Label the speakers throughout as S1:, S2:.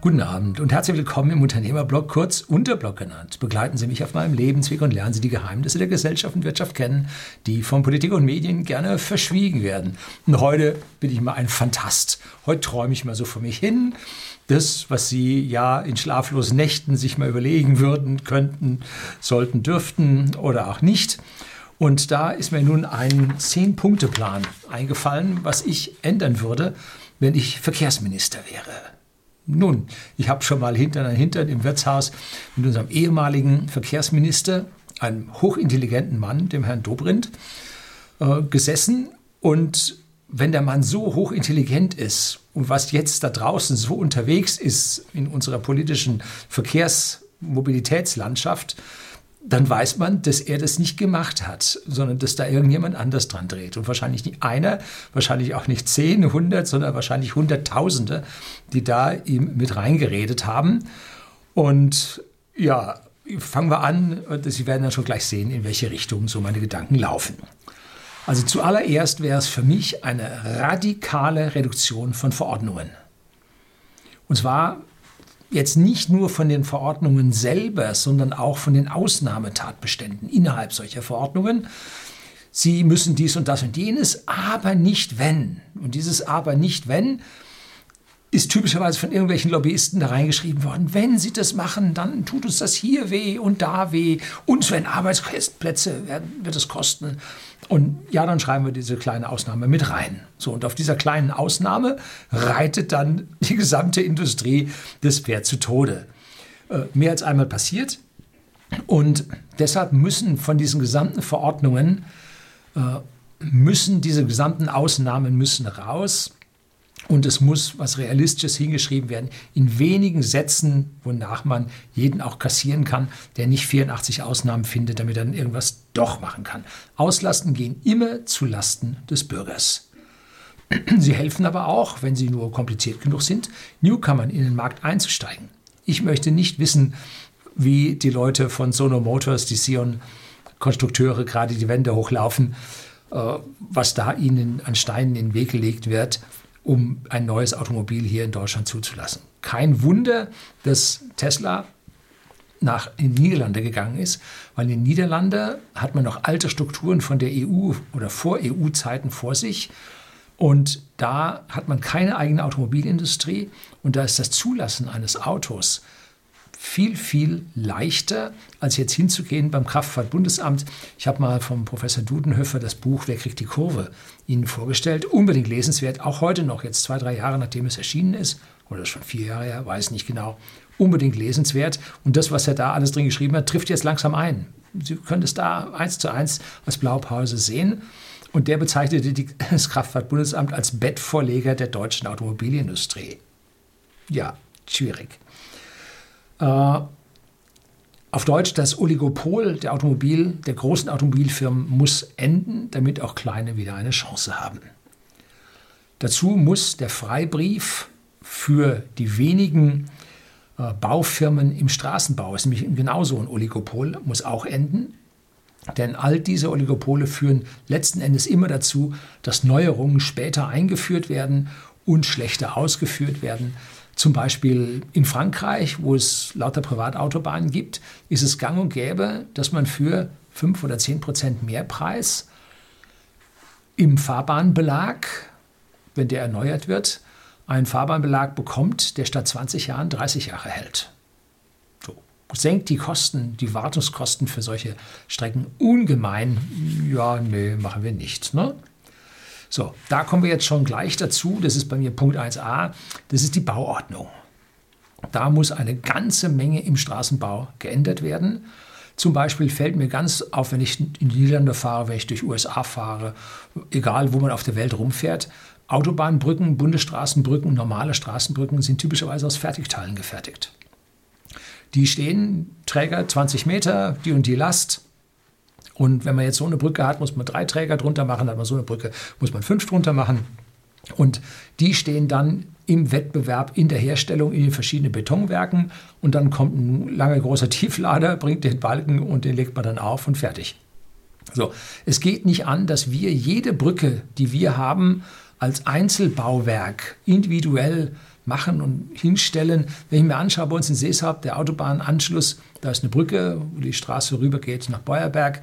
S1: Guten Abend und herzlich willkommen im Unternehmerblog, kurz Unterblog genannt. Begleiten Sie mich auf meinem Lebensweg und lernen Sie die Geheimnisse der Gesellschaft und Wirtschaft kennen, die von Politik und Medien gerne verschwiegen werden. Und heute bin ich mal ein Fantast. Heute träume ich mal so vor mich hin. Das, was Sie ja in schlaflosen Nächten sich mal überlegen würden, könnten, sollten, dürften oder auch nicht. Und da ist mir nun ein Zehn-Punkte-Plan eingefallen, was ich ändern würde, wenn ich Verkehrsminister wäre. Nun, ich habe schon mal hinter an Hintern im Wirtshaus mit unserem ehemaligen Verkehrsminister, einem hochintelligenten Mann, dem Herrn Dobrindt, äh, gesessen. Und wenn der Mann so hochintelligent ist und was jetzt da draußen so unterwegs ist in unserer politischen Verkehrsmobilitätslandschaft, dann weiß man, dass er das nicht gemacht hat, sondern dass da irgendjemand anders dran dreht. Und wahrscheinlich nicht einer, wahrscheinlich auch nicht zehn, hundert, sondern wahrscheinlich Hunderttausende, die da ihm mit reingeredet haben. Und ja, fangen wir an. Sie werden dann schon gleich sehen, in welche Richtung so meine Gedanken laufen. Also zuallererst wäre es für mich eine radikale Reduktion von Verordnungen. Und zwar jetzt nicht nur von den Verordnungen selber, sondern auch von den Ausnahmetatbeständen innerhalb solcher Verordnungen. Sie müssen dies und das und jenes, aber nicht wenn. Und dieses aber nicht wenn ist typischerweise von irgendwelchen Lobbyisten da reingeschrieben worden. Wenn sie das machen, dann tut uns das hier weh und da weh. Und wenn Arbeitsplätze werden, wird es kosten. Und ja, dann schreiben wir diese kleine Ausnahme mit rein. So, und auf dieser kleinen Ausnahme reitet dann die gesamte Industrie das Pferd zu Tode. Äh, mehr als einmal passiert. Und deshalb müssen von diesen gesamten Verordnungen, äh, müssen diese gesamten Ausnahmen müssen raus. Und es muss was Realistisches hingeschrieben werden, in wenigen Sätzen, wonach man jeden auch kassieren kann, der nicht 84 Ausnahmen findet, damit er dann irgendwas doch machen kann. Auslasten gehen immer zu Lasten des Bürgers. Sie helfen aber auch, wenn sie nur kompliziert genug sind, Newcomern in den Markt einzusteigen. Ich möchte nicht wissen, wie die Leute von Sono Motors, die Sion-Konstrukteure, gerade die Wände hochlaufen, äh, was da ihnen an Steinen in den Weg gelegt wird um ein neues Automobil hier in Deutschland zuzulassen. Kein Wunder, dass Tesla nach in die Niederlande gegangen ist, weil in den Niederlanden hat man noch alte Strukturen von der EU oder vor EU-Zeiten vor sich. Und da hat man keine eigene Automobilindustrie und da ist das Zulassen eines Autos viel, viel leichter, als jetzt hinzugehen beim Kraftfahrtbundesamt. Ich habe mal vom Professor Dudenhöfer das Buch Wer kriegt die Kurve Ihnen vorgestellt. Unbedingt lesenswert, auch heute noch, jetzt zwei, drei Jahre nachdem es erschienen ist, oder schon vier Jahre her, weiß nicht genau. Unbedingt lesenswert. Und das, was er da alles drin geschrieben hat, trifft jetzt langsam ein. Sie können es da eins zu eins als Blaupause sehen. Und der bezeichnete das Kraftfahrtbundesamt als Bettvorleger der deutschen Automobilindustrie. Ja, schwierig. Äh, auf Deutsch, das Oligopol der Automobil, der großen Automobilfirmen muss enden, damit auch kleine wieder eine Chance haben. Dazu muss der Freibrief für die wenigen äh, Baufirmen im Straßenbau, ist nämlich genauso ein Oligopol, muss auch enden. Denn all diese Oligopole führen letzten Endes immer dazu, dass Neuerungen später eingeführt werden und schlechter ausgeführt werden. Zum Beispiel in Frankreich, wo es lauter Privatautobahnen gibt, ist es gang und gäbe, dass man für 5 oder 10 Prozent Mehrpreis im Fahrbahnbelag, wenn der erneuert wird, einen Fahrbahnbelag bekommt, der statt 20 Jahren 30 Jahre hält. So. Senkt die Kosten, die Wartungskosten für solche Strecken ungemein. Ja, nee, machen wir nicht. Ne? So, da kommen wir jetzt schon gleich dazu. Das ist bei mir Punkt 1a. Das ist die Bauordnung. Da muss eine ganze Menge im Straßenbau geändert werden. Zum Beispiel fällt mir ganz auf, wenn ich in die Niederlande fahre, wenn ich durch USA fahre, egal wo man auf der Welt rumfährt, Autobahnbrücken, Bundesstraßenbrücken, normale Straßenbrücken sind typischerweise aus Fertigteilen gefertigt. Die stehen, Träger 20 Meter, die und die Last, und wenn man jetzt so eine Brücke hat, muss man drei Träger drunter machen, hat man so eine Brücke, muss man fünf drunter machen. Und die stehen dann im Wettbewerb in der Herstellung in den verschiedenen Betonwerken und dann kommt ein langer großer Tieflader, bringt den Balken und den legt man dann auf und fertig. So, es geht nicht an, dass wir jede Brücke, die wir haben, als Einzelbauwerk individuell machen und hinstellen. Wenn ich mir anschaue, bei uns in Seeshaupt, der Autobahnanschluss, da ist eine Brücke, wo die Straße rübergeht nach Beuerberg.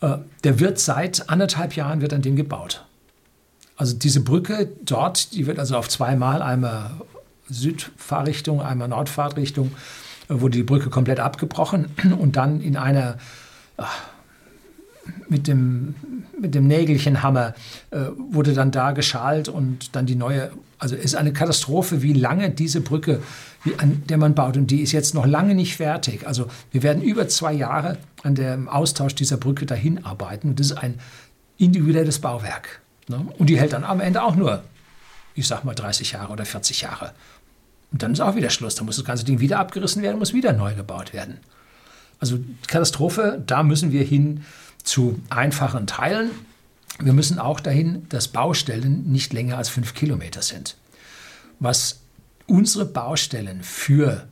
S1: Äh, der wird seit anderthalb Jahren wird an dem gebaut. Also diese Brücke dort, die wird also auf zweimal, einmal Südfahrrichtung, einmal Nordfahrtrichtung, äh, wurde die Brücke komplett abgebrochen und dann in einer mit dem, mit dem Nägelchenhammer äh, wurde dann da geschalt und dann die neue, also ist eine Katastrophe, wie lange diese Brücke, wie, an der man baut und die ist jetzt noch lange nicht fertig. Also wir werden über zwei Jahre an dem Austausch dieser Brücke dahin arbeiten und das ist ein individuelles Bauwerk. Ne? Und die hält dann am Ende auch nur, ich sag mal 30 Jahre oder 40 Jahre. Und dann ist auch wieder Schluss. Dann muss das ganze Ding wieder abgerissen werden, muss wieder neu gebaut werden. Also Katastrophe, da müssen wir hin zu einfachen Teilen. Wir müssen auch dahin, dass Baustellen nicht länger als fünf Kilometer sind. Was unsere Baustellen für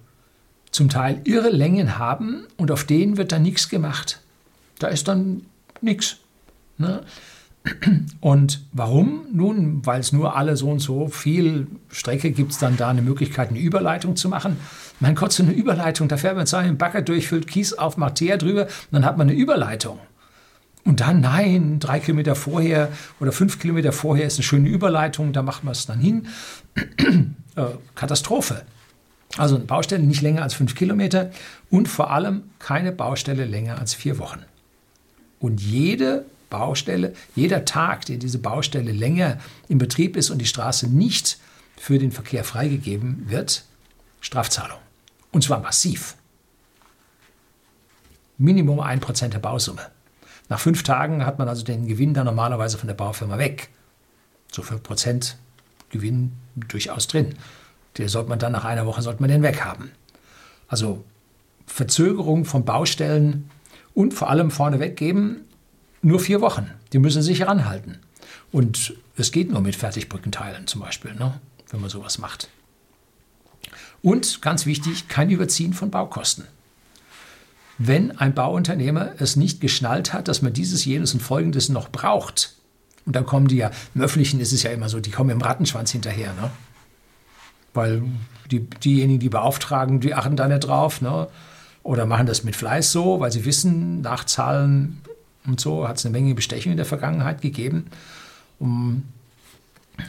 S1: zum Teil irre Längen haben und auf denen wird dann nichts gemacht. Da ist dann nichts. Ne? Und warum? Nun, weil es nur alle so und so viel Strecke gibt es dann da eine Möglichkeit, eine Überleitung zu machen. Mein Gott, so eine Überleitung, da fährt man seinen Bagger durch, füllt Kies auf, macht Teer drüber dann hat man eine Überleitung. Und dann, nein, drei Kilometer vorher oder fünf Kilometer vorher ist eine schöne Überleitung, da macht man es dann hin. äh, Katastrophe. Also eine Baustelle nicht länger als fünf Kilometer und vor allem keine Baustelle länger als vier Wochen. Und jede Baustelle, jeder Tag, der diese Baustelle länger in Betrieb ist und die Straße nicht für den Verkehr freigegeben wird, Strafzahlung. Und zwar massiv. Minimum 1% der Bausumme. Nach fünf Tagen hat man also den Gewinn dann normalerweise von der Baufirma weg. So 5% Gewinn durchaus drin. Den sollte man dann nach einer Woche sollte man den weghaben. Also Verzögerung von Baustellen und vor allem vorneweg geben, nur vier Wochen. Die müssen sich ranhalten. Und es geht nur mit Fertigbrückenteilen zum Beispiel, ne? wenn man sowas macht. Und ganz wichtig, kein Überziehen von Baukosten. Wenn ein Bauunternehmer es nicht geschnallt hat, dass man dieses, jenes und folgendes noch braucht, und dann kommen die ja, im Öffentlichen ist es ja immer so, die kommen im Rattenschwanz hinterher, ne? Weil die, diejenigen, die beauftragen, die achten da nicht drauf, ne? Oder machen das mit Fleiß so, weil sie wissen, Nachzahlen und so hat es eine Menge Bestechung in der Vergangenheit gegeben. Um,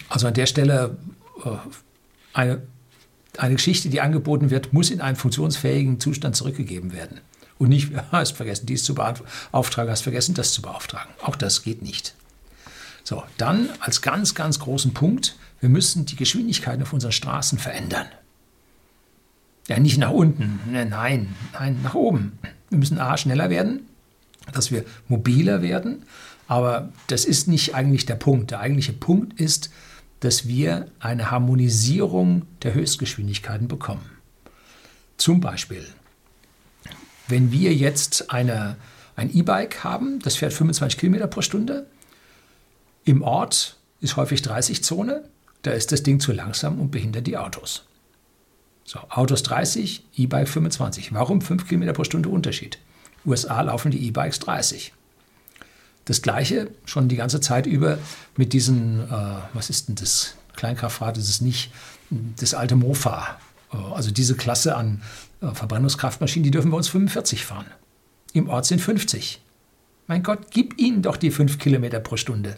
S1: also an der Stelle äh, eine, eine Geschichte, die angeboten wird, muss in einen funktionsfähigen Zustand zurückgegeben werden. Und nicht, hast vergessen, dies zu beauftragen, hast vergessen, das zu beauftragen. Auch das geht nicht. So, dann als ganz, ganz großen Punkt, wir müssen die Geschwindigkeiten auf unseren Straßen verändern. Ja, nicht nach unten, ne, nein, nein, nach oben. Wir müssen A, schneller werden dass wir mobiler werden. Aber das ist nicht eigentlich der Punkt. Der eigentliche Punkt ist, dass wir eine Harmonisierung der Höchstgeschwindigkeiten bekommen. Zum Beispiel, wenn wir jetzt eine, ein E-Bike haben, das fährt 25 Kilometer pro Stunde, im Ort ist häufig 30 Zone, da ist das Ding zu langsam und behindert die Autos. So, Autos 30, E-Bike 25. Warum 5 Kilometer pro Stunde Unterschied? USA laufen die E-Bikes 30. Das gleiche schon die ganze Zeit über mit diesen, äh, was ist denn das? Kleinkraftfahrt ist es nicht, das alte Mofa. Äh, also diese Klasse an Verbrennungskraftmaschinen, die dürfen bei uns 45 fahren. Im Ort sind 50. Mein Gott, gib ihnen doch die 5 Kilometer pro Stunde.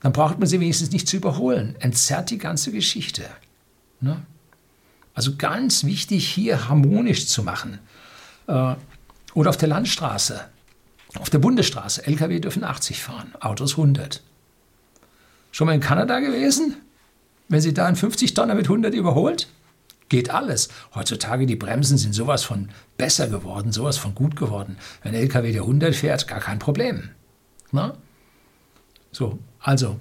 S1: Dann braucht man sie wenigstens nicht zu überholen. Entzerrt die ganze Geschichte. Ne? Also ganz wichtig, hier harmonisch zu machen. Äh, oder auf der Landstraße, auf der Bundesstraße. Lkw dürfen 80 fahren, Autos 100. Schon mal in Kanada gewesen? Wenn Sie da einen 50 Tonner mit 100 überholt? Geht alles. Heutzutage die Bremsen sind sowas von besser geworden, sowas von gut geworden. Wenn ein LKW der 100 fährt, gar kein Problem. Na? So, also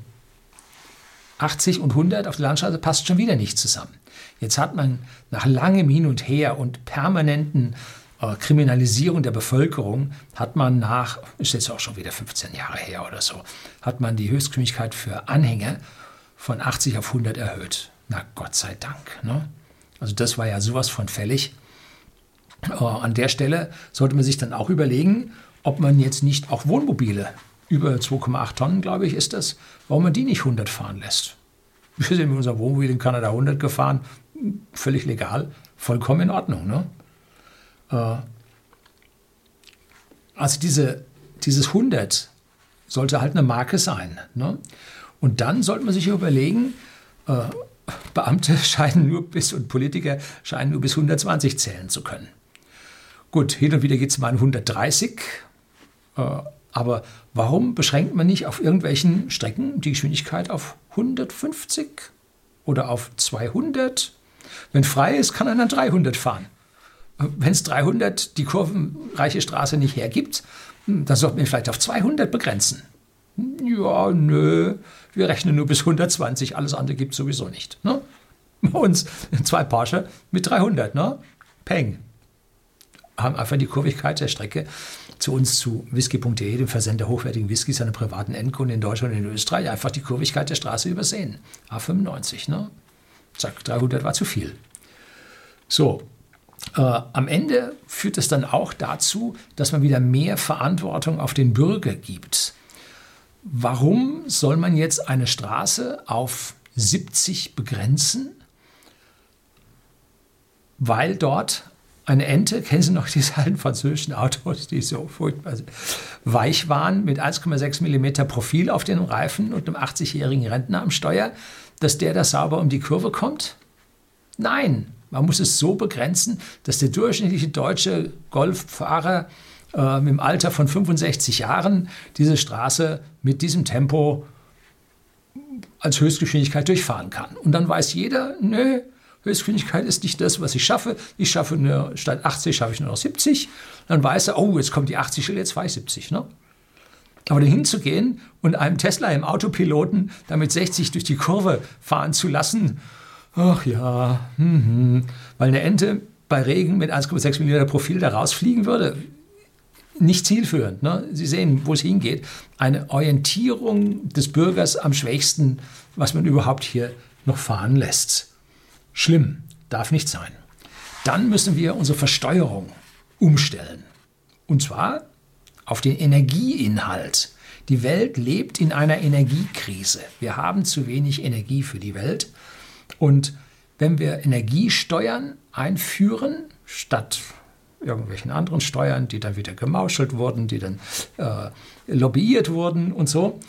S1: 80 und 100 auf der Landstraße passt schon wieder nicht zusammen. Jetzt hat man nach langem Hin und Her und permanenten äh, Kriminalisierung der Bevölkerung hat man nach, ist jetzt auch schon wieder 15 Jahre her oder so, hat man die Höchstgeschwindigkeit für Anhänger von 80 auf 100 erhöht. Na Gott sei Dank. Ne? Also das war ja sowas von fällig. Äh, an der Stelle sollte man sich dann auch überlegen, ob man jetzt nicht auch Wohnmobile über 2,8 Tonnen, glaube ich, ist das, warum man die nicht 100 fahren lässt. Wir sind mit unserem Wohnmobil in Kanada 100 gefahren, völlig legal, vollkommen in Ordnung. Ne? Äh, also diese, dieses 100 sollte halt eine Marke sein. Ne? Und dann sollte man sich überlegen, äh, Beamte scheinen nur bis und Politiker scheinen nur bis 120 zählen zu können. Gut, hin und wieder geht es mal an 130. Äh, aber warum beschränkt man nicht auf irgendwelchen Strecken die Geschwindigkeit auf 150 oder auf 200? Wenn frei ist, kann er dann 300 fahren. Wenn es 300 die kurvenreiche Straße nicht hergibt, hm, dann sollte man vielleicht auf 200 begrenzen. Ja, nö, wir rechnen nur bis 120, alles andere gibt es sowieso nicht. Ne? Bei uns zwei Porsche mit 300, ne? Peng. Haben einfach die Kurvigkeit der Strecke zu uns zu whisky.de, dem Versender hochwertigen Whiskys an privaten Endkunden in Deutschland und in Österreich, einfach die Kurvigkeit der Straße übersehen. A95, ne? Zack, 300 war zu viel. So, äh, am Ende führt es dann auch dazu, dass man wieder mehr Verantwortung auf den Bürger gibt. Warum soll man jetzt eine Straße auf 70 begrenzen? Weil dort eine Ente, kennen Sie noch diese alten französischen Autos, die so furchtbar weich waren, mit 1,6 mm Profil auf den Reifen und einem 80-jährigen Rentner am Steuer, dass der da sauber um die Kurve kommt? Nein, man muss es so begrenzen, dass der durchschnittliche deutsche Golffahrer äh, im Alter von 65 Jahren diese Straße mit diesem Tempo als Höchstgeschwindigkeit durchfahren kann. Und dann weiß jeder, nö, Höchstgeschwindigkeit ist nicht das, was ich schaffe. Ich schaffe nur, statt 80 schaffe ich nur noch 70. Dann weiß er, oh, jetzt kommt die 80, jetzt fahre ich 70. Ne? Aber dahin zu gehen und einem Tesla im Autopiloten damit 60 durch die Kurve fahren zu lassen, ach ja, hm, weil eine Ente bei Regen mit 1,6 mm Profil da rausfliegen würde, nicht zielführend. Ne? Sie sehen, wo es hingeht. Eine Orientierung des Bürgers am schwächsten, was man überhaupt hier noch fahren lässt. Schlimm, darf nicht sein. Dann müssen wir unsere Versteuerung umstellen. Und zwar auf den Energieinhalt. Die Welt lebt in einer Energiekrise. Wir haben zu wenig Energie für die Welt. Und wenn wir Energiesteuern einführen, statt irgendwelchen anderen Steuern, die dann wieder gemauschelt wurden, die dann äh, lobbyiert wurden und so.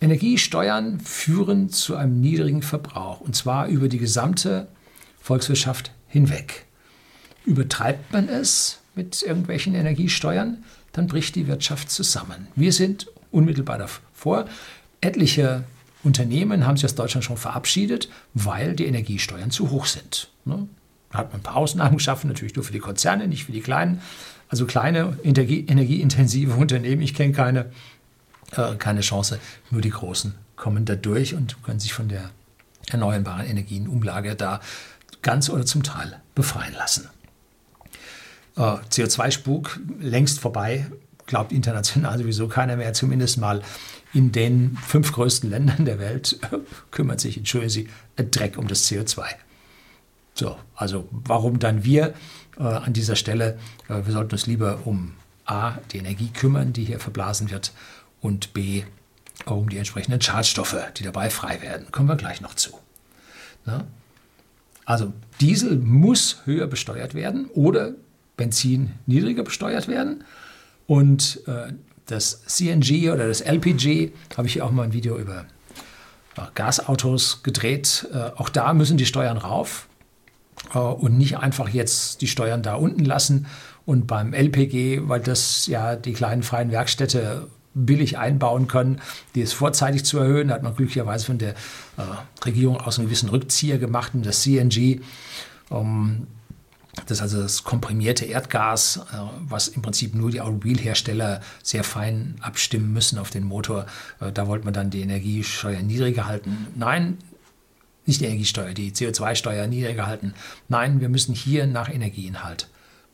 S1: Energiesteuern führen zu einem niedrigen Verbrauch und zwar über die gesamte Volkswirtschaft hinweg. Übertreibt man es mit irgendwelchen Energiesteuern, dann bricht die Wirtschaft zusammen. Wir sind unmittelbar davor. Etliche Unternehmen haben sich aus Deutschland schon verabschiedet, weil die Energiesteuern zu hoch sind. Ne? Hat man ein paar Ausnahmen geschaffen, natürlich nur für die Konzerne, nicht für die kleinen. Also kleine energie energieintensive Unternehmen, ich kenne keine, äh, keine Chance. Nur die großen kommen da durch und können sich von der erneuerbaren Energienumlage da ganz oder zum Teil befreien lassen. Äh, CO2-Spuk längst vorbei, glaubt international sowieso keiner mehr, zumindest mal in den fünf größten Ländern der Welt kümmert sich, Sie, ein Dreck um das CO2. So, also warum dann wir äh, an dieser Stelle? Äh, wir sollten uns lieber um A, die Energie kümmern, die hier verblasen wird, und B, um die entsprechenden Schadstoffe, die dabei frei werden. Kommen wir gleich noch zu. Na? Also Diesel muss höher besteuert werden oder Benzin niedriger besteuert werden. Und äh, das CNG oder das LPG, habe ich hier auch mal ein Video über äh, Gasautos gedreht. Äh, auch da müssen die Steuern rauf. Äh, und nicht einfach jetzt die Steuern da unten lassen und beim LPG, weil das ja die kleinen freien Werkstätte billig einbauen können, die es vorzeitig zu erhöhen. Da hat man glücklicherweise von der äh, Regierung aus einen gewissen Rückzieher gemacht und das CNG. Ähm, das ist also das komprimierte Erdgas, äh, was im Prinzip nur die Automobilhersteller sehr fein abstimmen müssen auf den Motor. Äh, da wollte man dann die Energiesteuer niedriger halten. Nein, nicht die Energiesteuer, die CO2-Steuer niedriger halten. Nein, wir müssen hier nach Energieinhalt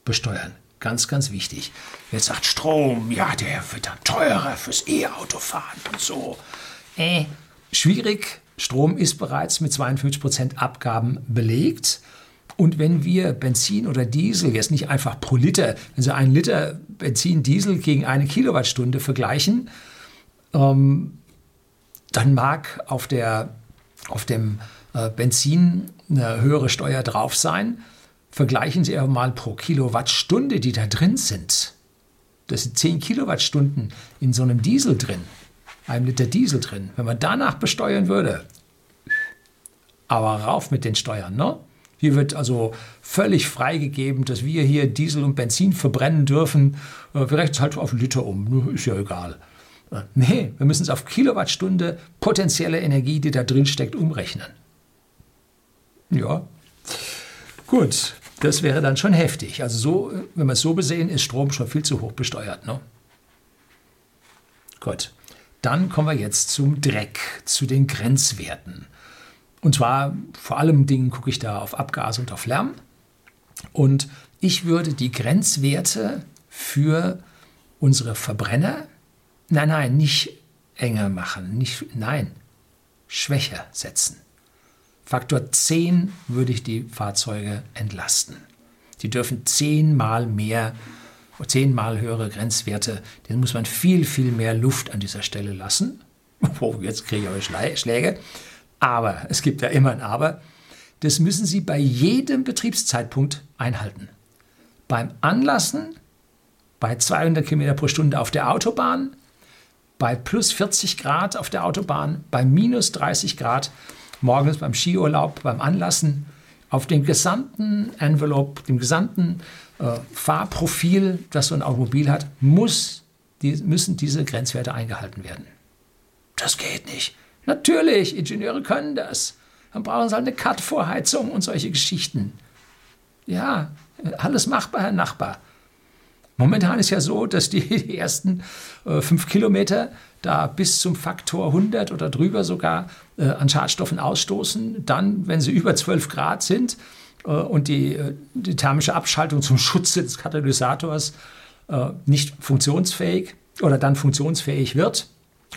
S1: besteuern. Ganz, ganz wichtig. Jetzt sagt Strom, ja, der wird dann teurer fürs E-Autofahren und so. Äh, schwierig. Strom ist bereits mit 52% Abgaben belegt. Und wenn wir Benzin oder Diesel jetzt nicht einfach pro Liter, wenn Sie einen Liter Benzin, Diesel gegen eine Kilowattstunde vergleichen, ähm, dann mag auf, der, auf dem Benzin eine höhere Steuer drauf sein. Vergleichen Sie mal pro Kilowattstunde, die da drin sind. Das sind 10 Kilowattstunden in so einem Diesel drin, einem Liter Diesel drin. Wenn man danach besteuern würde, aber rauf mit den Steuern, ne? Hier wird also völlig freigegeben, dass wir hier Diesel und Benzin verbrennen dürfen. Äh, wir rechnen es halt auf Liter um, ist ja egal. Äh, nee, wir müssen es auf Kilowattstunde potenzielle Energie, die da drin steckt, umrechnen. Ja, gut, das wäre dann schon heftig. Also so, wenn wir es so besehen, ist Strom schon viel zu hoch besteuert. Ne? Gut, dann kommen wir jetzt zum Dreck, zu den Grenzwerten. Und zwar vor allem Dingen gucke ich da auf Abgase und auf Lärm. Und ich würde die Grenzwerte für unsere Verbrenner, nein, nein, nicht enger machen, nicht, nein, schwächer setzen. Faktor 10 würde ich die Fahrzeuge entlasten. Die dürfen zehnmal mehr, zehnmal höhere Grenzwerte, den muss man viel, viel mehr Luft an dieser Stelle lassen. Oh, jetzt kriege ich aber Schläge. Aber, es gibt ja immer ein Aber, das müssen Sie bei jedem Betriebszeitpunkt einhalten. Beim Anlassen, bei 200 km pro Stunde auf der Autobahn, bei plus 40 Grad auf der Autobahn, bei minus 30 Grad morgens beim Skiurlaub, beim Anlassen, auf dem gesamten Envelope, dem gesamten äh, Fahrprofil, das so ein Automobil hat, muss, die, müssen diese Grenzwerte eingehalten werden. Das geht nicht. Natürlich, Ingenieure können das. Dann brauchen sie halt eine Cut-Vorheizung und solche Geschichten. Ja, alles machbar, Herr Nachbar. Momentan ist ja so, dass die, ersten äh, fünf Kilometer da bis zum Faktor 100 oder drüber sogar äh, an Schadstoffen ausstoßen. Dann, wenn sie über 12 Grad sind äh, und die, äh, die thermische Abschaltung zum Schutze des Katalysators äh, nicht funktionsfähig oder dann funktionsfähig wird,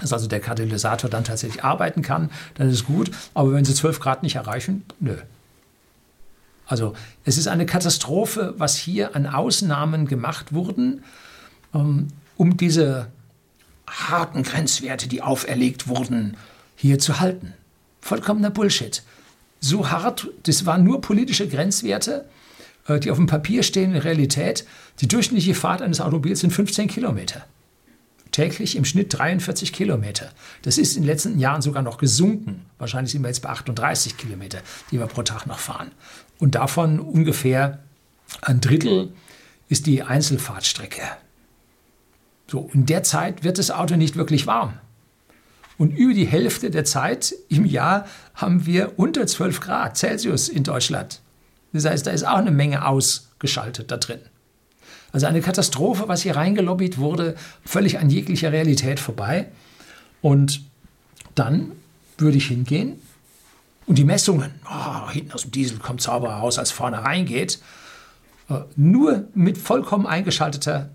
S1: dass also der Katalysator dann tatsächlich arbeiten kann, dann ist es gut. Aber wenn sie 12 Grad nicht erreichen, nö. Also es ist eine Katastrophe, was hier an Ausnahmen gemacht wurden, ähm, um diese harten Grenzwerte, die auferlegt wurden, hier zu halten. Vollkommener Bullshit. So hart, das waren nur politische Grenzwerte, äh, die auf dem Papier stehen in Realität. Die durchschnittliche Fahrt eines Automobils sind 15 Kilometer täglich im Schnitt 43 Kilometer. Das ist in den letzten Jahren sogar noch gesunken. Wahrscheinlich sind wir jetzt bei 38 Kilometer, die wir pro Tag noch fahren. Und davon ungefähr ein Drittel ist die Einzelfahrtstrecke. So, in der Zeit wird das Auto nicht wirklich warm. Und über die Hälfte der Zeit im Jahr haben wir unter 12 Grad Celsius in Deutschland. Das heißt, da ist auch eine Menge ausgeschaltet da drin. Also eine Katastrophe, was hier reingelobbyt wurde, völlig an jeglicher Realität vorbei. Und dann würde ich hingehen und die Messungen, oh, hinten aus dem Diesel kommt sauberer raus, als vorne reingeht, äh, nur mit vollkommen eingeschalteter,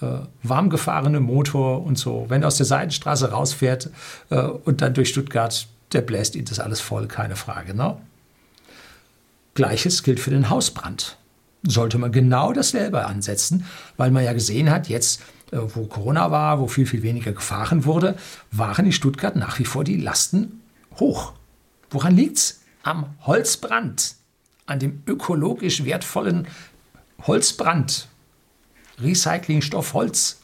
S1: äh, warm gefahrenem Motor und so, wenn er aus der Seitenstraße rausfährt äh, und dann durch Stuttgart, der bläst ihn das alles voll, keine Frage. Ne? Gleiches gilt für den Hausbrand sollte man genau dasselbe ansetzen, weil man ja gesehen hat, jetzt, wo Corona war, wo viel, viel weniger gefahren wurde, waren in Stuttgart nach wie vor die Lasten hoch. Woran liegt's? Am Holzbrand, an dem ökologisch wertvollen Holzbrand, Recyclingstoff Holz.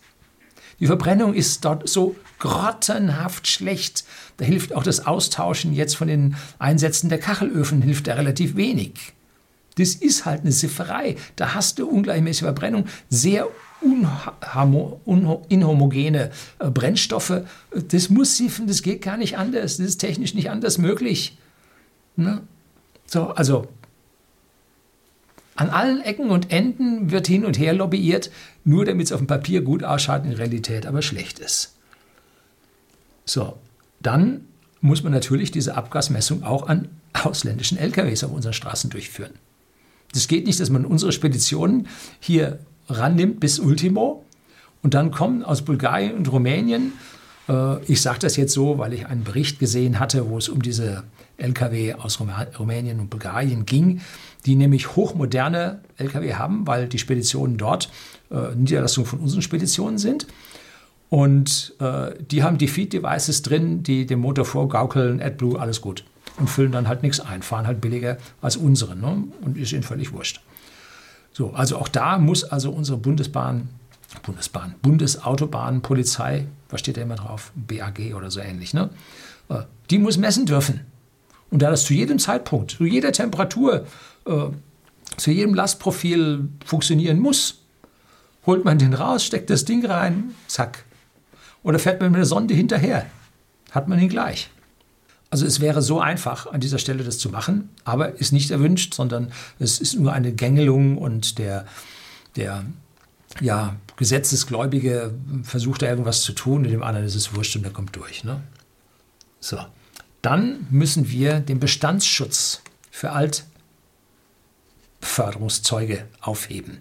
S1: Die Verbrennung ist dort so grottenhaft schlecht. Da hilft auch das Austauschen jetzt von den Einsätzen der Kachelöfen hilft da relativ wenig. Das ist halt eine Sifferei. Da hast du ungleichmäßige Verbrennung, sehr inhomogene äh, Brennstoffe. Das muss siffen, das geht gar nicht anders. Das ist technisch nicht anders möglich. Ne? So, also an allen Ecken und Enden wird hin und her lobbyiert, nur damit es auf dem Papier gut ausschaut, in Realität aber schlecht ist. So, dann muss man natürlich diese Abgasmessung auch an ausländischen LKWs auf unseren Straßen durchführen. Das geht nicht, dass man unsere Speditionen hier rannimmt bis Ultimo und dann kommen aus Bulgarien und Rumänien, äh, ich sage das jetzt so, weil ich einen Bericht gesehen hatte, wo es um diese Lkw aus Rumänien und Bulgarien ging, die nämlich hochmoderne Lkw haben, weil die Speditionen dort äh, Niederlassungen von unseren Speditionen sind. Und äh, die haben Defeat-Devices drin, die dem Motor vorgaukeln, AdBlue, alles gut. Und füllen dann halt nichts ein, fahren halt billiger als unsere. Ne? Und ist ihnen völlig wurscht. So, also auch da muss also unsere Bundesbahn, Bundesbahn, Bundesautobahn, Polizei, was steht da immer drauf? BAG oder so ähnlich, ne? Äh, die muss messen dürfen. Und da das zu jedem Zeitpunkt, zu jeder Temperatur, äh, zu jedem Lastprofil funktionieren muss, holt man den raus, steckt das Ding rein, zack, oder fährt man mit der Sonde hinterher? Hat man ihn gleich. Also es wäre so einfach, an dieser Stelle das zu machen, aber ist nicht erwünscht, sondern es ist nur eine Gängelung und der, der ja, Gesetzesgläubige versucht da irgendwas zu tun, und dem anderen ist es wurscht und der kommt durch. Ne? So. Dann müssen wir den Bestandsschutz für Altbeförderungszeuge aufheben.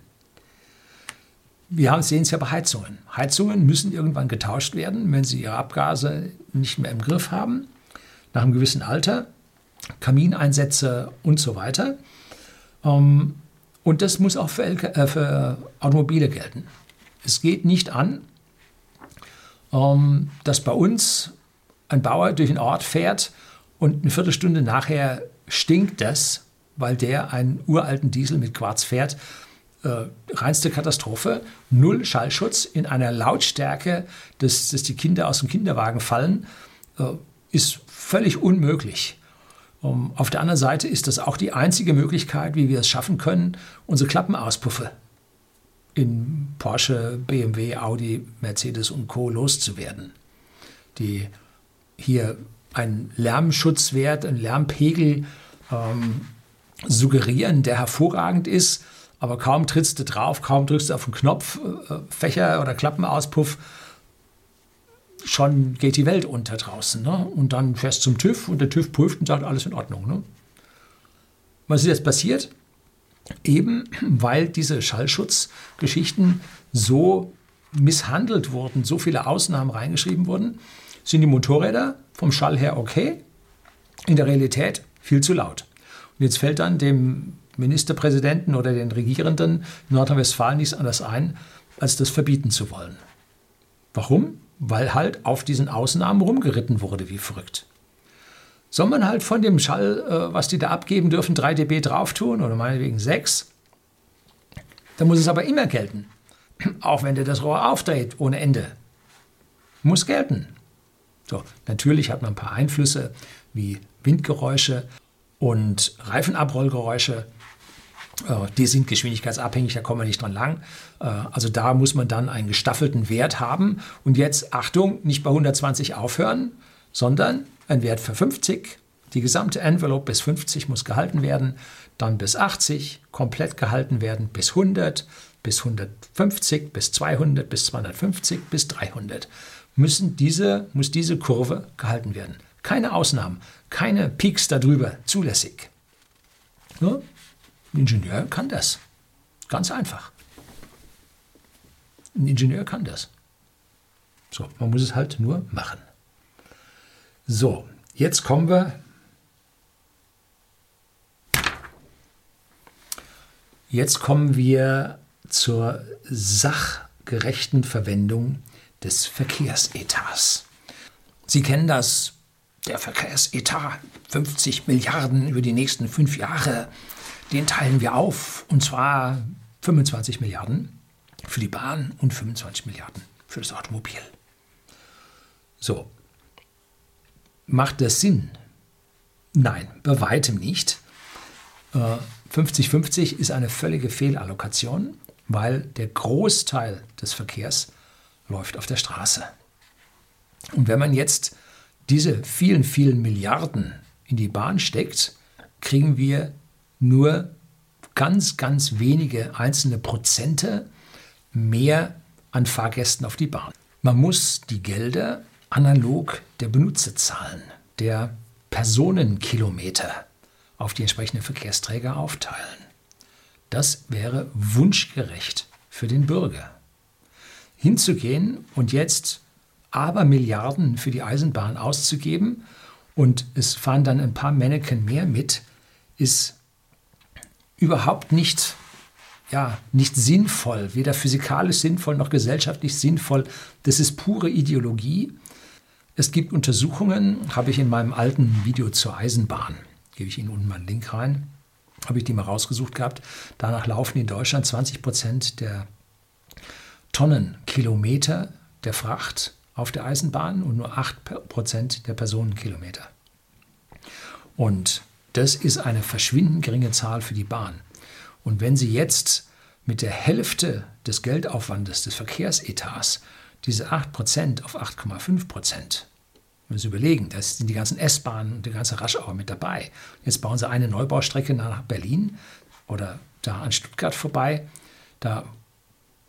S1: Wir sehen es ja bei Heizungen. Heizungen müssen irgendwann getauscht werden, wenn sie ihre Abgase nicht mehr im Griff haben, nach einem gewissen Alter, Kamineinsätze und so weiter. Ähm, und das muss auch für, äh, für Automobile gelten. Es geht nicht an, ähm, dass bei uns ein Bauer durch den Ort fährt und eine Viertelstunde nachher stinkt das, weil der einen uralten Diesel mit Quarz fährt äh, reinste Katastrophe. Null Schallschutz in einer Lautstärke, dass, dass die Kinder aus dem Kinderwagen fallen, äh, ist völlig unmöglich. Um, auf der anderen Seite ist das auch die einzige Möglichkeit, wie wir es schaffen können, unsere Klappenauspuffe in Porsche, BMW, Audi, Mercedes und Co. loszuwerden. Die hier einen Lärmschutzwert, einen Lärmpegel ähm, suggerieren, der hervorragend ist, aber kaum trittst du drauf, kaum drückst du auf den Knopf, äh, Fächer oder Klappenauspuff, schon geht die Welt unter draußen. Ne? Und dann fährst du zum TÜV und der TÜV prüft und sagt, alles in Ordnung. Ne? Was ist jetzt passiert? Eben weil diese Schallschutzgeschichten so misshandelt wurden, so viele Ausnahmen reingeschrieben wurden, sind die Motorräder vom Schall her okay, in der Realität viel zu laut. Und jetzt fällt dann dem Ministerpräsidenten oder den Regierenden in Nordrhein-Westfalen nichts anderes ein, als das verbieten zu wollen. Warum? Weil halt auf diesen Ausnahmen rumgeritten wurde wie verrückt. Soll man halt von dem Schall, äh, was die da abgeben dürfen, 3 dB drauf tun oder meinetwegen 6? Dann muss es aber immer gelten. Auch wenn der das Rohr aufdreht ohne Ende. Muss gelten. So, natürlich hat man ein paar Einflüsse wie Windgeräusche und Reifenabrollgeräusche. Äh, die sind geschwindigkeitsabhängig, da kommen wir nicht dran lang. Äh, also da muss man dann einen gestaffelten Wert haben. Und jetzt, Achtung, nicht bei 120 aufhören, sondern ein Wert für 50. Die gesamte Envelope bis 50 muss gehalten werden, dann bis 80 komplett gehalten werden, bis 100, bis 150, bis 200, bis 250, bis 300. Müssen diese, muss diese Kurve gehalten werden. Keine Ausnahmen, keine Peaks darüber zulässig. Nur ein Ingenieur kann das. Ganz einfach. Ein Ingenieur kann das. So, man muss es halt nur machen. So, jetzt kommen wir. Jetzt kommen wir zur sachgerechten Verwendung des Verkehrsetats. Sie kennen das, der Verkehrsetat, 50 Milliarden über die nächsten fünf Jahre den teilen wir auf. Und zwar 25 Milliarden für die Bahn und 25 Milliarden für das Automobil. So. Macht das Sinn? Nein, bei weitem nicht. 50-50 äh, ist eine völlige Fehlallokation, weil der Großteil des Verkehrs läuft auf der Straße. Und wenn man jetzt diese vielen, vielen Milliarden in die Bahn steckt, kriegen wir nur ganz, ganz wenige einzelne Prozente mehr an Fahrgästen auf die Bahn. Man muss die Gelder analog der Benutzerzahlen, der Personenkilometer auf die entsprechenden Verkehrsträger aufteilen. Das wäre wunschgerecht für den Bürger. Hinzugehen und jetzt aber Milliarden für die Eisenbahn auszugeben und es fahren dann ein paar Mannequin mehr mit, ist überhaupt nicht ja, nicht sinnvoll, weder physikalisch sinnvoll noch gesellschaftlich sinnvoll. Das ist pure Ideologie. Es gibt Untersuchungen, habe ich in meinem alten Video zur Eisenbahn, gebe ich Ihnen unten mal einen Link rein, habe ich die mal rausgesucht gehabt. Danach laufen in Deutschland 20 Prozent der Tonnenkilometer der Fracht auf der Eisenbahn und nur 8 Prozent der Personenkilometer. Und das ist eine verschwindend geringe Zahl für die Bahn. Und wenn Sie jetzt mit der Hälfte des Geldaufwandes des Verkehrsetats diese 8% auf 8,5%, wenn Sie überlegen, da sind die ganzen S-Bahnen und die ganze Raschauer mit dabei. Jetzt bauen Sie eine Neubaustrecke nach Berlin oder da an Stuttgart vorbei. Da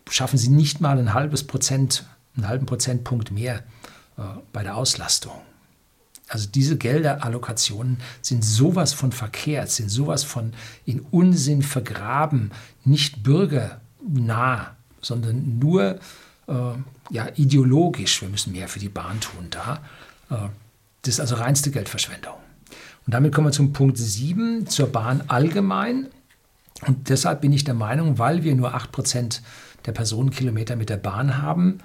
S1: schaffen Sie nicht mal ein halbes Prozent, einen halben Prozentpunkt mehr äh, bei der Auslastung. Also diese Gelderallokationen sind sowas von verkehrt, sind sowas von in Unsinn vergraben, nicht bürgernah, sondern nur äh, ja, ideologisch. Wir müssen mehr für die Bahn tun da. Äh, das ist also reinste Geldverschwendung. Und damit kommen wir zum Punkt 7, zur Bahn allgemein. Und deshalb bin ich der Meinung, weil wir nur 8% der Personenkilometer mit der Bahn haben,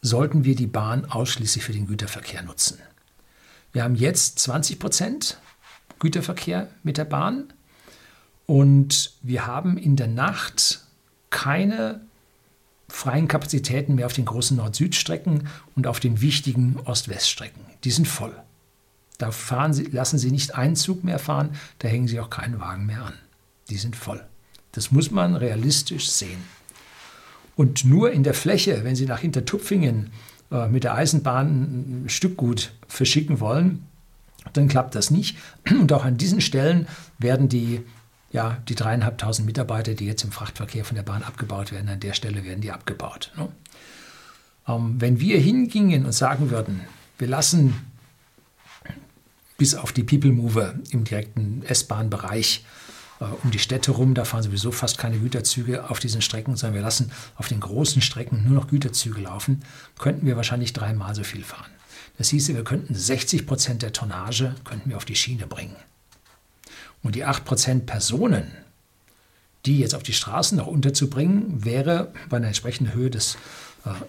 S1: sollten wir die Bahn ausschließlich für den Güterverkehr nutzen. Wir haben jetzt 20 Prozent Güterverkehr mit der Bahn und wir haben in der Nacht keine freien Kapazitäten mehr auf den großen Nord-Süd-Strecken und auf den wichtigen Ost-West-Strecken. Die sind voll. Da fahren sie, lassen Sie nicht einen Zug mehr fahren, da hängen Sie auch keinen Wagen mehr an. Die sind voll. Das muss man realistisch sehen. Und nur in der Fläche, wenn Sie nach Hintertupfingen äh, mit der Eisenbahn ein Stück gut verschicken wollen, dann klappt das nicht. Und auch an diesen Stellen werden die, ja, die dreieinhalbtausend Mitarbeiter, die jetzt im Frachtverkehr von der Bahn abgebaut werden, an der Stelle werden die abgebaut. Ne? Ähm, wenn wir hingingen und sagen würden, wir lassen bis auf die People Mover im direkten S-Bahn-Bereich um die Städte rum. Da fahren sowieso fast keine Güterzüge auf diesen Strecken, sondern wir lassen auf den großen Strecken nur noch Güterzüge laufen, könnten wir wahrscheinlich dreimal so viel fahren. Das hieße, wir könnten 60 Prozent der Tonnage könnten wir auf die Schiene bringen. Und die 8 Prozent Personen, die jetzt auf die Straßen noch unterzubringen, wäre bei einer entsprechenden Höhe des äh,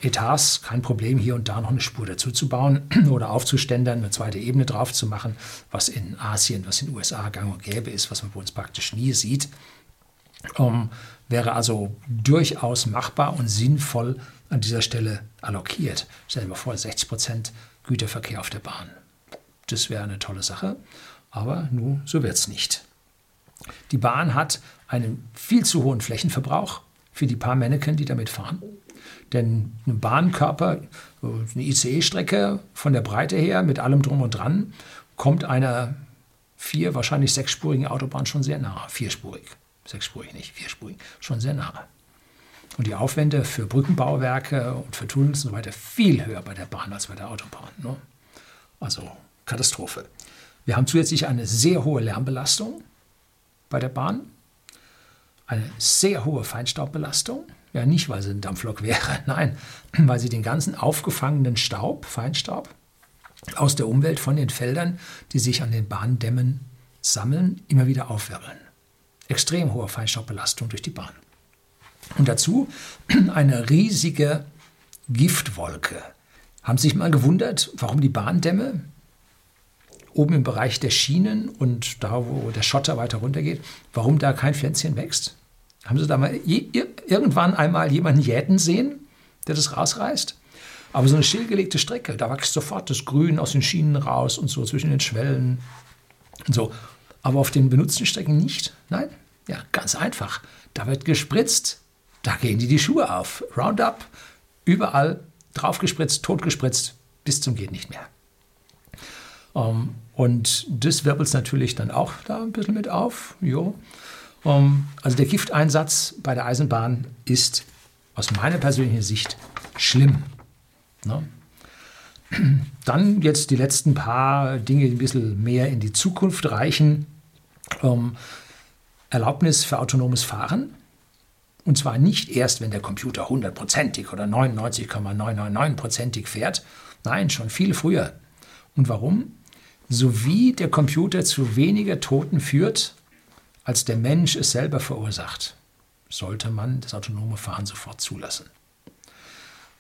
S1: Etats kein Problem, hier und da noch eine Spur dazu zu bauen oder aufzuständern, eine zweite Ebene drauf zu machen, was in Asien, was in den USA gang und gäbe ist, was man bei uns praktisch nie sieht. Um, wäre also durchaus machbar und sinnvoll an dieser Stelle allokiert. Stellen wir vor, 60 Prozent Güterverkehr auf der Bahn. Das wäre eine tolle Sache, aber nun, so wird es nicht. Die Bahn hat einen viel zu hohen Flächenverbrauch für die paar Mannequin, die damit fahren. Denn ein Bahnkörper, eine ICE-Strecke von der Breite her mit allem drum und dran, kommt einer vier, wahrscheinlich sechsspurigen Autobahn schon sehr nahe. Vierspurig. Sechsspurig nicht, vierspurig. Schon sehr nahe. Und die Aufwände für Brückenbauwerke und für Tunnels und so weiter viel höher bei der Bahn als bei der Autobahn. Ne? Also Katastrophe. Wir haben zusätzlich eine sehr hohe Lärmbelastung bei der Bahn, eine sehr hohe Feinstaubbelastung ja, nicht, weil sie ein Dampflok wäre, nein, weil sie den ganzen aufgefangenen Staub, Feinstaub, aus der Umwelt von den Feldern, die sich an den Bahndämmen sammeln, immer wieder aufwirbeln. Extrem hohe Feinstaubbelastung durch die Bahn. Und dazu eine riesige Giftwolke. Haben Sie sich mal gewundert, warum die Bahndämme oben im Bereich der Schienen und da, wo der Schotter weiter runter geht, warum da kein Pflänzchen wächst? Haben Sie da mal irgendwann einmal jemanden jäten sehen, der das rausreißt? Aber so eine stillgelegte Strecke, da wächst sofort das Grün aus den Schienen raus und so zwischen den Schwellen und so. Aber auf den benutzten Strecken nicht. Nein, ja, ganz einfach. Da wird gespritzt. Da gehen die die Schuhe auf. Roundup, überall draufgespritzt, totgespritzt, bis zum geht nicht mehr. Um, ähm, und das wirbelt es natürlich dann auch da ein bisschen mit auf. Jo. Um, also der Gifteinsatz bei der Eisenbahn ist aus meiner persönlichen Sicht schlimm. Ne? Dann jetzt die letzten paar Dinge, die ein bisschen mehr in die Zukunft reichen. Um, Erlaubnis für autonomes Fahren. Und zwar nicht erst, wenn der Computer hundertprozentig oder 99,999prozentig fährt. Nein, schon viel früher. Und warum? Sowie der Computer zu weniger Toten führt, als der Mensch es selber verursacht. sollte man das autonome Fahren sofort zulassen.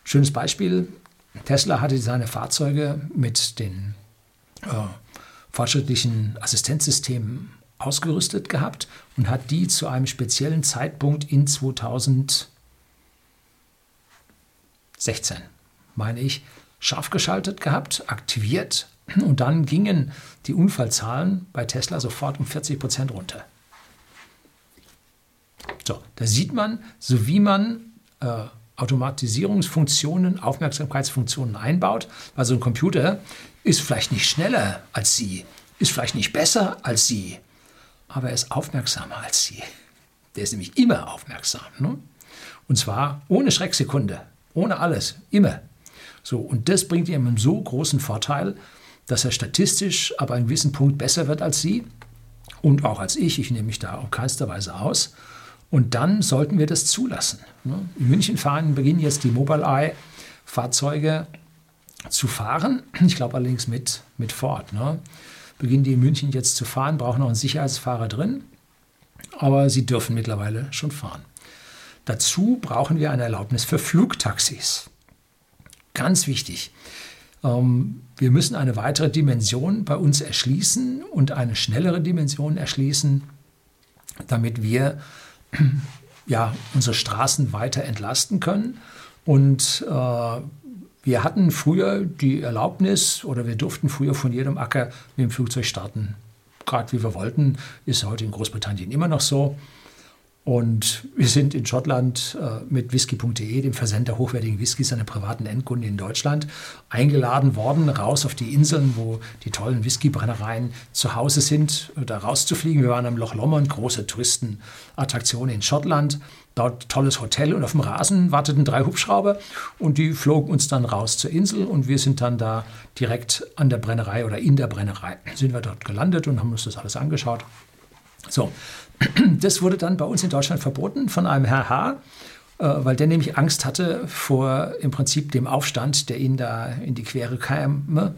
S1: Schönes Beispiel, Tesla hatte seine Fahrzeuge mit den äh, fortschrittlichen Assistenzsystemen ausgerüstet gehabt und hat die zu einem speziellen Zeitpunkt in 2016, meine ich, scharf geschaltet gehabt, aktiviert und dann gingen die Unfallzahlen bei Tesla sofort um 40 Prozent runter. So, da sieht man, so wie man äh, Automatisierungsfunktionen, Aufmerksamkeitsfunktionen einbaut. Also ein Computer ist vielleicht nicht schneller als Sie, ist vielleicht nicht besser als Sie, aber er ist aufmerksamer als Sie. Der ist nämlich immer aufmerksam. Ne? Und zwar ohne Schrecksekunde, ohne alles, immer. So, und das bringt ihm einen so großen Vorteil, dass er statistisch ab einem gewissen Punkt besser wird als Sie und auch als ich. Ich nehme mich da auch keinster Weise aus. Und dann sollten wir das zulassen. Ne? In München fahren, beginnen jetzt die Mobileye-Fahrzeuge zu fahren. Ich glaube allerdings mit, mit Ford. Ne? Beginnen die in München jetzt zu fahren, brauchen noch einen Sicherheitsfahrer drin. Aber sie dürfen mittlerweile schon fahren. Dazu brauchen wir eine Erlaubnis für Flugtaxis. Ganz wichtig. Ähm, wir müssen eine weitere Dimension bei uns erschließen und eine schnellere Dimension erschließen, damit wir ja, unsere Straßen weiter entlasten können. Und äh, wir hatten früher die Erlaubnis oder wir durften früher von jedem Acker mit dem Flugzeug starten. Gerade wie wir wollten, ist heute in Großbritannien immer noch so. Und wir sind in Schottland äh, mit whisky.de, dem Versender hochwertigen Whiskys den privaten Endkunden in Deutschland, eingeladen worden, raus auf die Inseln, wo die tollen Whiskybrennereien zu Hause sind, da rauszufliegen. Wir waren am Loch Lomond, große Touristenattraktion in Schottland. Dort tolles Hotel und auf dem Rasen warteten drei Hubschrauber und die flogen uns dann raus zur Insel und wir sind dann da direkt an der Brennerei oder in der Brennerei sind wir dort gelandet und haben uns das alles angeschaut. So, das wurde dann bei uns in Deutschland verboten von einem Herr H., äh, weil der nämlich Angst hatte vor im Prinzip dem Aufstand, der ihn da in die Quere kam.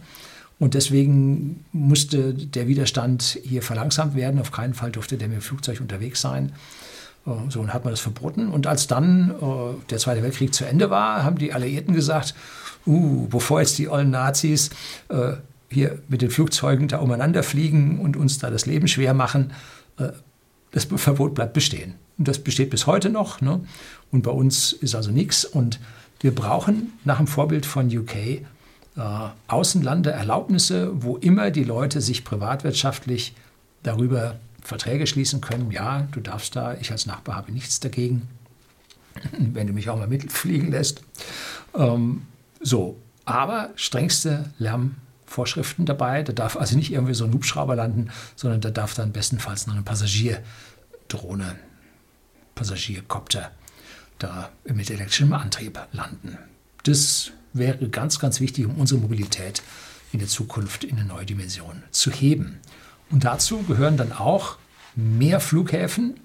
S1: Und deswegen musste der Widerstand hier verlangsamt werden. Auf keinen Fall durfte der mit dem Flugzeug unterwegs sein. Äh, so, und hat man das verboten. Und als dann äh, der Zweite Weltkrieg zu Ende war, haben die Alliierten gesagt, uh, bevor jetzt die ollen Nazis hier mit den Flugzeugen da umeinander fliegen und uns da das Leben schwer machen, das Verbot bleibt bestehen. Und das besteht bis heute noch. Ne? Und bei uns ist also nichts. Und wir brauchen nach dem Vorbild von UK äh, Außenlandeerlaubnisse, wo immer die Leute sich privatwirtschaftlich darüber Verträge schließen können. Ja, du darfst da, ich als Nachbar habe nichts dagegen, wenn du mich auch mal mitfliegen lässt. Ähm, so, aber strengste Lärmvorschriften dabei. Da darf also nicht irgendwie so ein Hubschrauber landen, sondern da darf dann bestenfalls noch eine Passagierdrohne, Passagierkopter da mit elektrischem Antrieb landen. Das wäre ganz, ganz wichtig, um unsere Mobilität in der Zukunft in eine neue Dimension zu heben. Und dazu gehören dann auch mehr Flughäfen,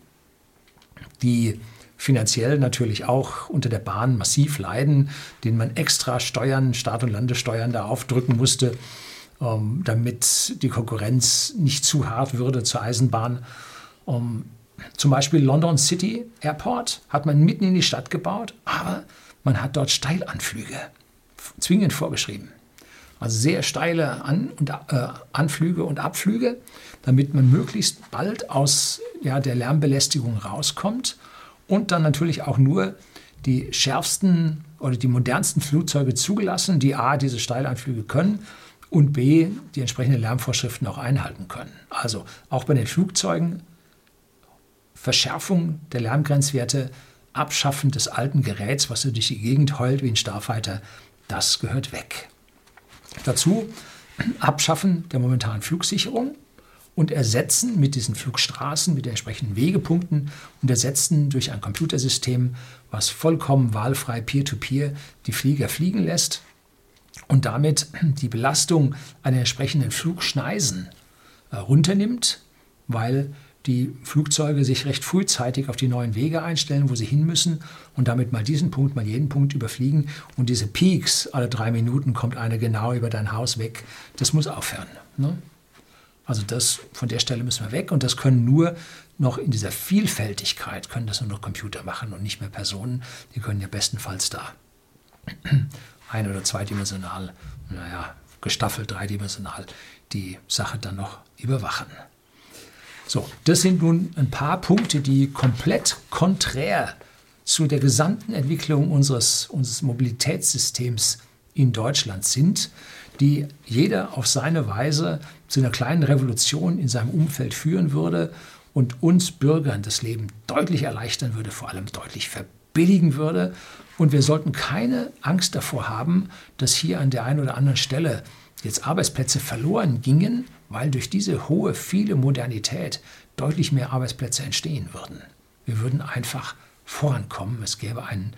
S1: die finanziell natürlich auch unter der Bahn massiv leiden, denen man extra Steuern, Start- und Landesteuern da aufdrücken musste, ähm, damit die Konkurrenz nicht zu hart würde zur Eisenbahn. Ähm, zum Beispiel London City Airport hat man mitten in die Stadt gebaut, aber man hat dort Steilanflüge zwingend vorgeschrieben. Also sehr steile An und, äh, Anflüge und Abflüge, damit man möglichst bald aus ja, der Lärmbelästigung rauskommt und dann natürlich auch nur die schärfsten oder die modernsten Flugzeuge zugelassen, die A, diese Steilanflüge können und B, die entsprechenden Lärmvorschriften auch einhalten können. Also auch bei den Flugzeugen Verschärfung der Lärmgrenzwerte, Abschaffen des alten Geräts, was so durch die Gegend heult wie ein Starfighter, das gehört weg. Dazu Abschaffen der momentanen Flugsicherung und ersetzen mit diesen Flugstraßen, mit den entsprechenden Wegepunkten und ersetzen durch ein Computersystem, was vollkommen wahlfrei peer-to-peer -peer die Flieger fliegen lässt und damit die Belastung einer entsprechenden Flugschneisen äh, runternimmt, weil die Flugzeuge sich recht frühzeitig auf die neuen Wege einstellen, wo sie hin müssen und damit mal diesen Punkt, mal jeden Punkt überfliegen. Und diese Peaks, alle drei Minuten kommt eine genau über dein Haus weg, das muss aufhören. Ne? Also das, von der Stelle müssen wir weg und das können nur noch in dieser Vielfältigkeit können das nur noch Computer machen und nicht mehr Personen. Die können ja bestenfalls da ein- oder zweidimensional, naja, gestaffelt dreidimensional die Sache dann noch überwachen. So, das sind nun ein paar Punkte, die komplett konträr zu der gesamten Entwicklung unseres, unseres Mobilitätssystems in Deutschland sind, die jeder auf seine Weise zu einer kleinen Revolution in seinem Umfeld führen würde und uns Bürgern das Leben deutlich erleichtern würde, vor allem deutlich verbilligen würde. Und wir sollten keine Angst davor haben, dass hier an der einen oder anderen Stelle jetzt Arbeitsplätze verloren gingen, weil durch diese hohe, viele Modernität deutlich mehr Arbeitsplätze entstehen würden. Wir würden einfach vorankommen. Es gäbe einen,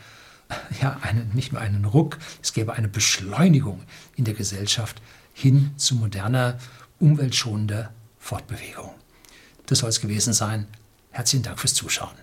S1: ja, einen, nicht nur einen Ruck, es gäbe eine Beschleunigung in der Gesellschaft hin zu moderner, umweltschonender Fortbewegung. Das soll es gewesen sein. Herzlichen Dank fürs Zuschauen.